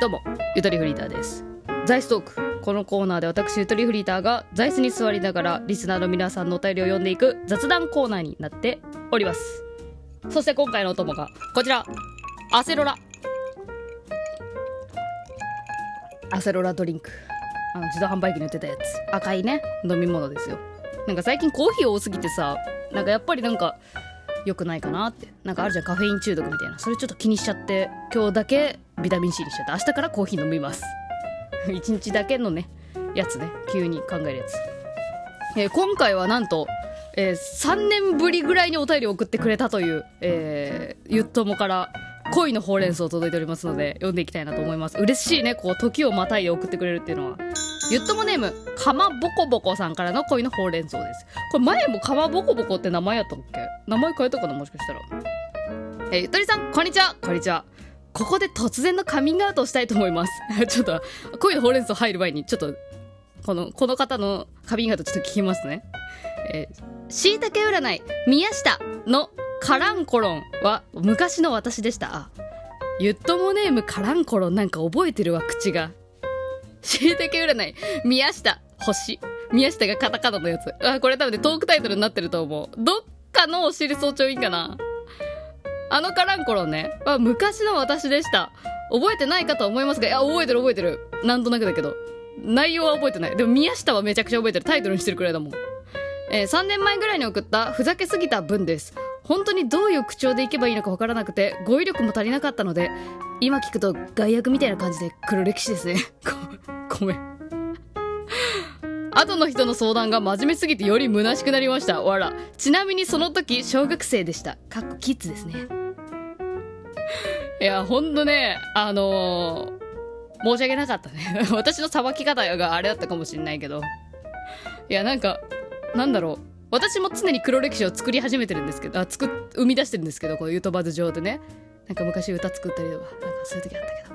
どうもゆとりフリーターです。ザイストーク。このコーナーで私ゆとりフリーターが座椅子に座りながらリスナーの皆さんのお便りを読んでいく雑談コーナーになっております。そして今回のお供がこちら。アセロラ。アセロラドリンク。あの自動販売機に売ってたやつ。赤いね飲み物ですよ。なんか最近コーヒー多すぎてさなんかやっぱりなんか良くないかなって。なんかあるじゃんカフェイン中毒みたいな。それちょっと気にしちゃって今日だけビタミン C にしちゃって明日からコーヒー飲みます。一日だけのねやつね。急に考えるやつ、えー今回はなんと、えー3年ぶりぐらいにお便りを送ってくれたという、えーゆっともから恋のほうれん草届いておりますので読んでいきたいなと思います。嬉しいね。こう時をまたいで送ってくれるっていうのは。ゆっともネームかまぼこぼこさんからの恋のほうれん草です。これ前もかまぼこぼこって名前やったっけ？名前変えたかな？もしかしたら。えーゆとりさんこんにちは。こんにちは。ここで突然のカミングアウトをしたいと思います。ちょっと恋のほうれん草入る前にちょっとこのこの方のカミングアウトちょっと聞きますね。えー、しいたけ占い宮下のカランコロンは昔の私でした。あゆっともネームカランコロンなんか覚えてるわ口が。しいたけ占い宮下星。宮下がカタカナのやつ。あこれ多分ねトークタイトルになってると思う。どっかのお尻早朝いいかな？あのカランコロンね。は昔の私でした。覚えてないかと思いますがいや覚えてる覚えてる。なんとなくだけど。内容は覚えてない。でも宮下はめちゃくちゃ覚えてる。タイトルにしてるくらいだもん。えー3年前ぐらいに送ったふざけすぎた文です。本当にどういう口調でいけばいいのかわからなくて語彙力も足りなかったので今聞くと外役みたいな感じで黒歴史ですね。ごごめん。後の人の相談が真面目すぎてより虚しくなりました。わらちなみにその時小学生でした。かっこキッズですね。いやほんとねあのー申し訳なかったね。私のさばき方があれだったかもしんないけど。いやなんかなんだろう。私も常に黒歴史を作り始めてるんですけどあ作生み出してるんですけどこのユートバーズ上でね。なんか昔歌作ったりとかなんかそういう時あったけ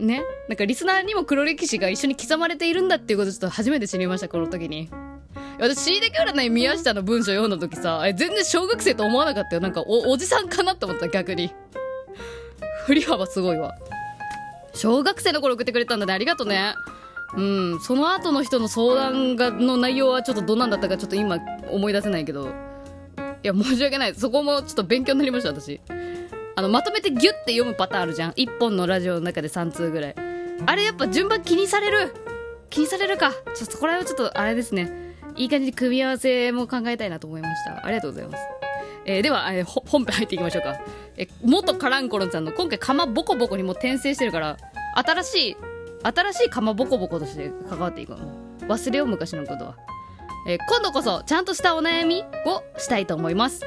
ど。ね？なんかリスナーにも黒歴史が一緒に刻まれているんだっていうことちょっと初めて知りましたこの時に。私 C で占い宮下の文章読んだ時さえ全然小学生と思わなかったよ。なんかおおじさんかなって思った逆に。振り幅すごいわ。小学生の頃送ってくれたんだね。ありがとね。うん。その後の人の相談がの内容はちょっとどんなんだったかちょっと今思い出せないけど。いや申し訳ない。そこもちょっと勉強になりました私。あのまとめてギュッて読むパターンあるじゃん。1本のラジオの中で3通ぐらい。あれやっぱ順番気にされる。気にされるか。ちょっとこら辺はちょっとあれですね。いい感じに組み合わせも考えたいなと思いました。ありがとうございます。えーでは、えー本編入っていきましょうか。えー元カランコロンさんの今回かまぼこぼこにも転生してるから、新しい、新しいかまぼこぼことして関わっていくの。忘れよう、昔のことは。えー今度こそちゃんとしたお悩みをしたいと思います。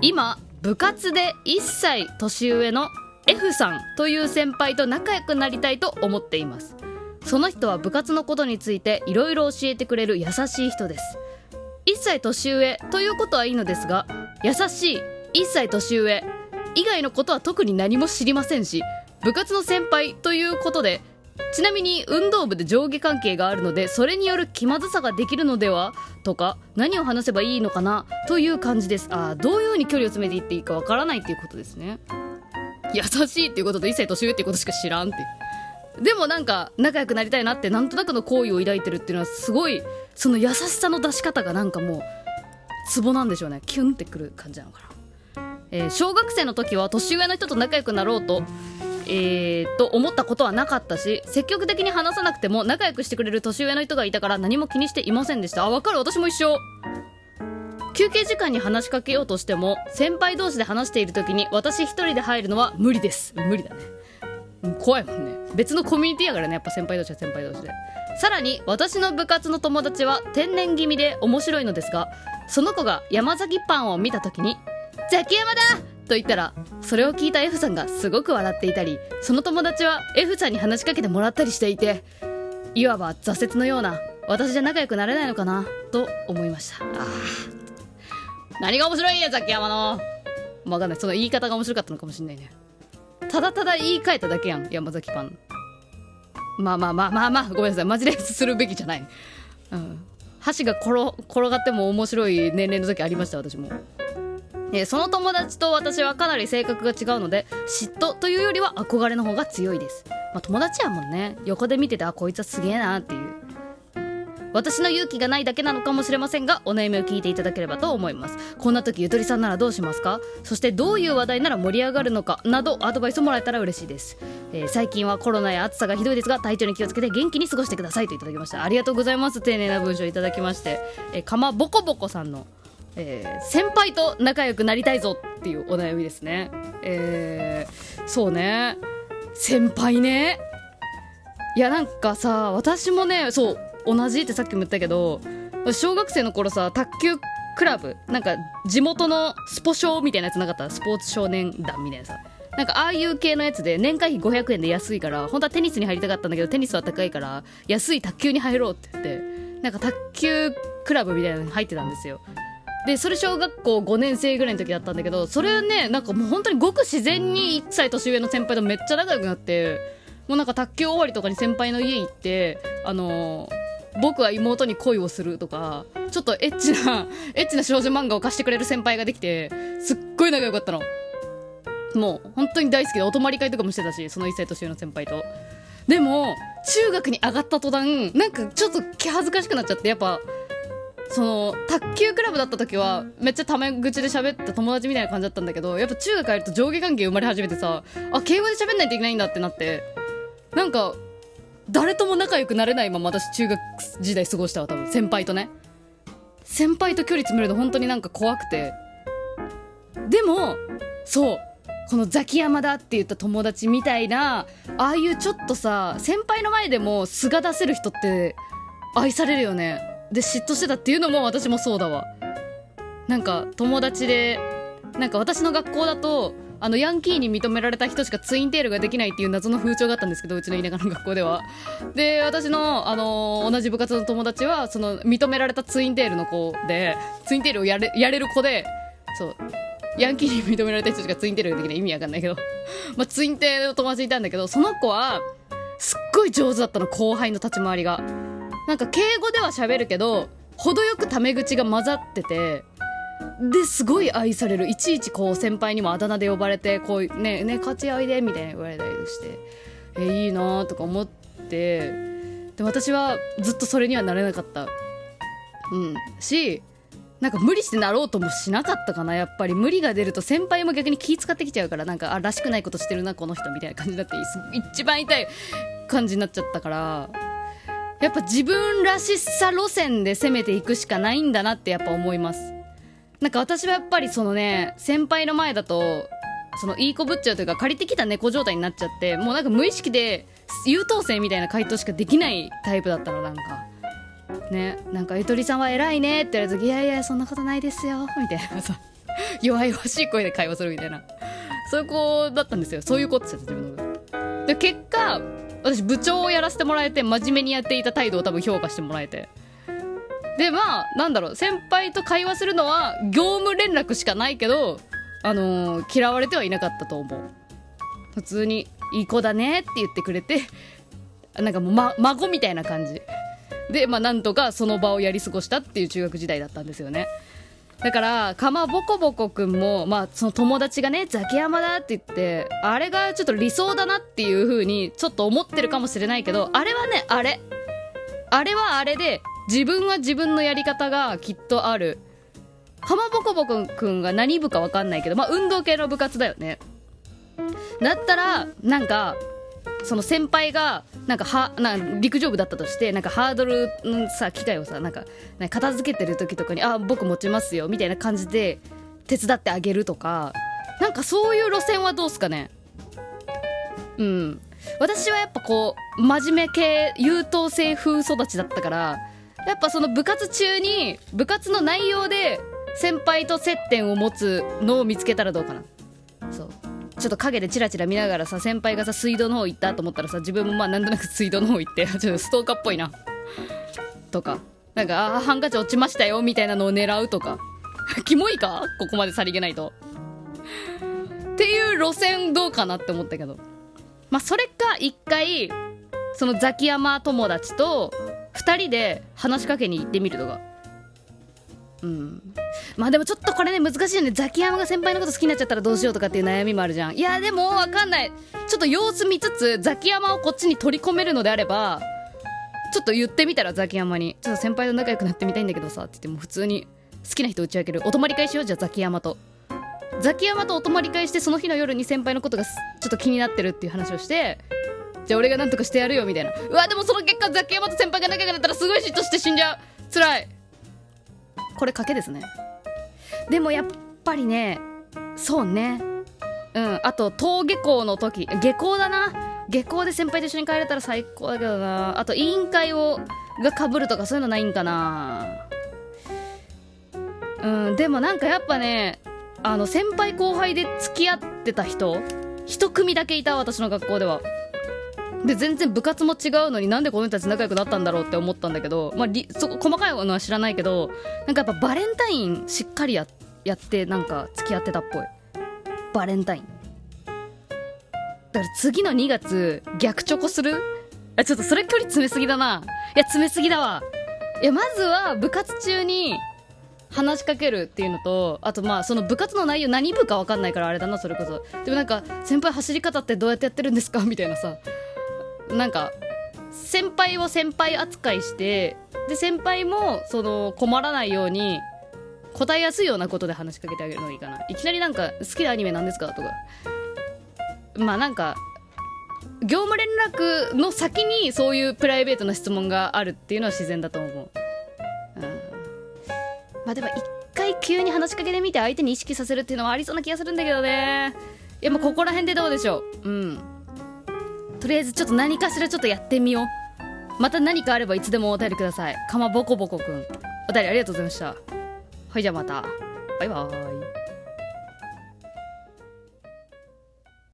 今、部活で1歳年上の F さんという先輩と仲良くなりたいと思っています。その人は部活のことについていろいろ教えてくれる優しい人です。1歳年上ということはいいのですが優しい1歳年上。以外のことは特に何も知りませんし部活の先輩ということでちなみに運動部で上下関係があるのでそれによる気まずさができるのではとか何を話せばいいのかなという感じです。あーどういうふうに距離を詰めていっていいかわからないっていうことですね。優しいっていうことと1歳年上っていうことしか知らんってでもなんか仲良くなりたいなってなんとなくの好意を抱いてるっていうのはすごいその優しさの出し方がなんかもうツボなんでしょうね。キュンってくる感じなのかな、えー小学生の時は年上の人と仲良くなろうとえー、と思ったことはなかったし積極的に話さなくても仲良くしてくれる年上の人がいたから何も気にしていませんでした。あ分かる。私も一緒。休憩時間に話しかけようとしても先輩同士で話している時に私一人で入るのは無理です。無理だね。怖いもんね。別のコミュニティやからねやっぱ先輩同士は先輩同士で。さらに私の部活の友達は天然気味で面白いのですがその子が山崎パンを見た時に「ザキヤマだ!」と言ったらそれを聞いた F さんがすごく笑っていたりその友達は F さんに話しかけてもらったりしていていわば挫折のような私じゃ仲良くなれないのかな？と思いました。あー。何が面白いんやザキヤマの。わかんない。その言い方が面白かったのかもしんないね。ただただ言い換えただけやん山崎パン。まあまあまあまあまあ。ごめんなさい。マジでするべきじゃない。うん箸が転転がっても面白い年齢の時ありました私も。えーその友達と私はかなり性格が違うので嫉妬というよりは憧れの方が強いです。まあ、友達やもんね。横で見ててあこいつはすげえなっていう。私の勇気がないだけなのかもしれませんがお悩みを聞いていただければと思います。こんな時ゆとりさんならどうしますか？そしてどういう話題なら盛り上がるのか？などアドバイスをもらえたら嬉しいです、えー最近はコロナや暑さがひどいですが体調に気をつけて元気に過ごしてくださいといただきました。ありがとうございます。丁寧な文章いただきまして、えー、かまぼこぼこさんのえー先輩と仲良くなりたいぞっていうお悩みですね。えーそうね。先輩ね。いやなんかさ私もねそう同じってさっきも言ったけど小学生の頃さ卓球クラブなんか地元のスポ少みたいなやつなかった？スポーツ少年団みたいなさ。なんかああいう系のやつで年会費500円で安いから本当はテニスに入りたかったんだけどテニスは高いから安い卓球に入ろうって言ってなんか卓球クラブみたいなのに入ってたんですよ。でそれ小学校5年生ぐらいの時だったんだけどそれねなんかもう本当にごく自然に1歳年上の先輩とめっちゃ仲良くなってもうなんか卓球終わりとかに先輩の家行ってあの僕は妹に恋をするとかちょっとエッチな エッチな少女漫画を貸してくれる先輩ができてすっごい仲良かったの。もう本当に大好きでお泊まり会とかもしてたしその1歳年上の先輩と。でも中学に上がった途端なんかちょっと気恥ずかしくなっちゃってやっぱその卓球クラブだった時はめっちゃタメ口で喋った友達みたいな感じだったんだけどやっぱ中学入ると上下関係生まれ始めてさあ敬語で喋んないといけないんだってなってなんか誰とも仲良くなれないまま私中学時代過ごしたわ多分。先輩とね。先輩と距離詰めるの本当になんか怖くて。でもそう。このザキヤマだって言った友達みたいなああいうちょっとさ先輩の前でも素が出せる人って愛されるよね。で嫉妬してたっていうのも私もそうだわ。なんか友達でなんか私の学校だとあのヤンキーに認められた人しかツインテールができないっていう謎の風潮があったんですけどうちの田舎の学校では。で私の、あのー同じ部活の友達はその認められたツインテールの子でツインテールをやれやれる子でそう。ヤンキーに認められた人しかツインテールができない意味わかんないけど、まあ、ツインテールの友達いたんだけどその子はすっごい上手だったの後輩の立ち回りが。なんか敬語では喋るけど程よくタメ口が混ざっててですごい愛される。いちいちこう先輩にもあだ名で呼ばれてこうねね勝ち合いでみたいな言われたりしてえいいなとか思って。で私はずっとそれにはなれなかった。うん。しなんか無理してなろうともしなかったかなやっぱり。無理が出ると先輩も逆に気使ってきちゃうからなんかあらしくないことしてるなこの人みたいな感じになって一番痛い感じになっちゃったから。やっぱ自分らしさ路線で攻めていくしかないんだなってやっぱ思います。なんか私はやっぱりそのね先輩の前だとそのいい子ぶっちゃうというか借りてきた猫状態になっちゃってもうなんか無意識で優等生みたいな回答しかできないタイプだったのなんか。ねなんかゆとりさんは偉いねって言われた時いやいやそんなことないですよみたいなさ弱々しい声で会話するみたいな。そういう子だったんですよ。そういう子って言ってた自分ので結果私部長をやらせてもらえて真面目にやっていた態度を多分評価してもらえて。でまあなんだろう先輩と会話するのは業務連絡しかないけどあのー嫌われてはいなかったと思う。普通に「いい子だね」って言ってくれて なんかもう、ま、孫みたいな感じ。でまあなんとかその場をやり過ごしたっていう中学時代だったんですよね。だからかまぼこぼこくんも、まあ、その友達がねザキヤマだって言ってあれがちょっと理想だなっていう風にちょっと思ってるかもしれないけどあれはねあれ。あれはあれで自分は自分のやり方がきっとある。かまぼこぼこくんが何部か分かんないけどまあ運動系の部活だよね。だったらなんかその先輩がなんかはなん陸上部だったとしてなんかハードルのさ機械をさなんかなんか片付けてる時とかに「あ僕持ちますよ」みたいな感じで手伝ってあげるとかなんかそういう路線はどうすかね。うん。私はやっぱこう真面目系優等生風育ちだったからやっぱその部活中に部活の内容で先輩と接点を持つのを見つけたらどうかな。そう。ちょっと影でチラチラ見ながらさ先輩がさ水道の方行ったと思ったらさ自分もまあなんとなく水道の方行って ちょっとストーカーっぽいな。とか。なんかあハンカチ落ちましたよみたいなのを狙うとか。キモいか？ここまでさりげないと。っていう路線どうかなって思ったけど。まあそれか一回そのザキヤマ友達と2人で話しかけに行ってみるとか。うん。まあでもちょっとこれね難しいよね。ザキヤマが先輩のこと好きになっちゃったらどうしようとかっていう悩みもあるじゃん。いやでもわかんない。ちょっと様子見つつザキヤマをこっちに取り込めるのであればちょっと言ってみたらザキヤマに。ちょっと先輩と仲良くなってみたいんだけどさって言っても普通に好きな人打ち明ける。お泊まり会しようじゃあザキヤマと。ザキヤマとお泊まり会してその日の夜に先輩のことがちょっと気になってるっていう話をしてじゃあ俺が何とかしてやるよみたいな。うわでもその結果ザキヤマと先輩が仲良くなったらすごい嫉妬して死んじゃう。辛い。これ賭けですね。でもやっぱりねそうね。うんあと登下校の時。下校だな。下校で先輩と一緒に帰れたら最高だけどな。あと委員会をがかぶるとかそういうのないんかな。うんでもなんかやっぱねあの先輩後輩で付き合ってた人一組だけいた私の学校では。で全然部活も違うのになんでこの人たち仲良くなったんだろうって思ったんだけど、まあ、りそこ細かいのは知らないけどなんかやっぱバレンタインしっかりややってなんか付き合ってたっぽい。バレンタイン。だから次の2月逆チョコする？あちょっとそれ距離詰めすぎだな。いや詰めすぎだわ。いやまずは部活中に話しかけるっていうのとあとまあその部活の内容何部か分かんないからあれだなそれこそ。でもなんか先輩走り方ってどうやってやってるんですか？みたいなさ。なんか先輩を先輩扱いしてで先輩もその困らないように答えやすいようなことで話しかけてあげるのがいいかな。いきなりなんか好きなアニメなんですか？とか。まあなんか業務連絡の先にそういうプライベートな質問があるっていうのは自然だと思う、うん、まあでも一回急に話しかけてみて相手に意識させるっていうのはありそうな気がするんだけどね。いやもうここら辺でどうでしょう。うん。とりあえずちょっと何かしらちょっとやってみよう。また何かあればいつでもお便りください。かまぼこぼこくん。お便りありがとうございました。はいじゃあまた。バイバーイ。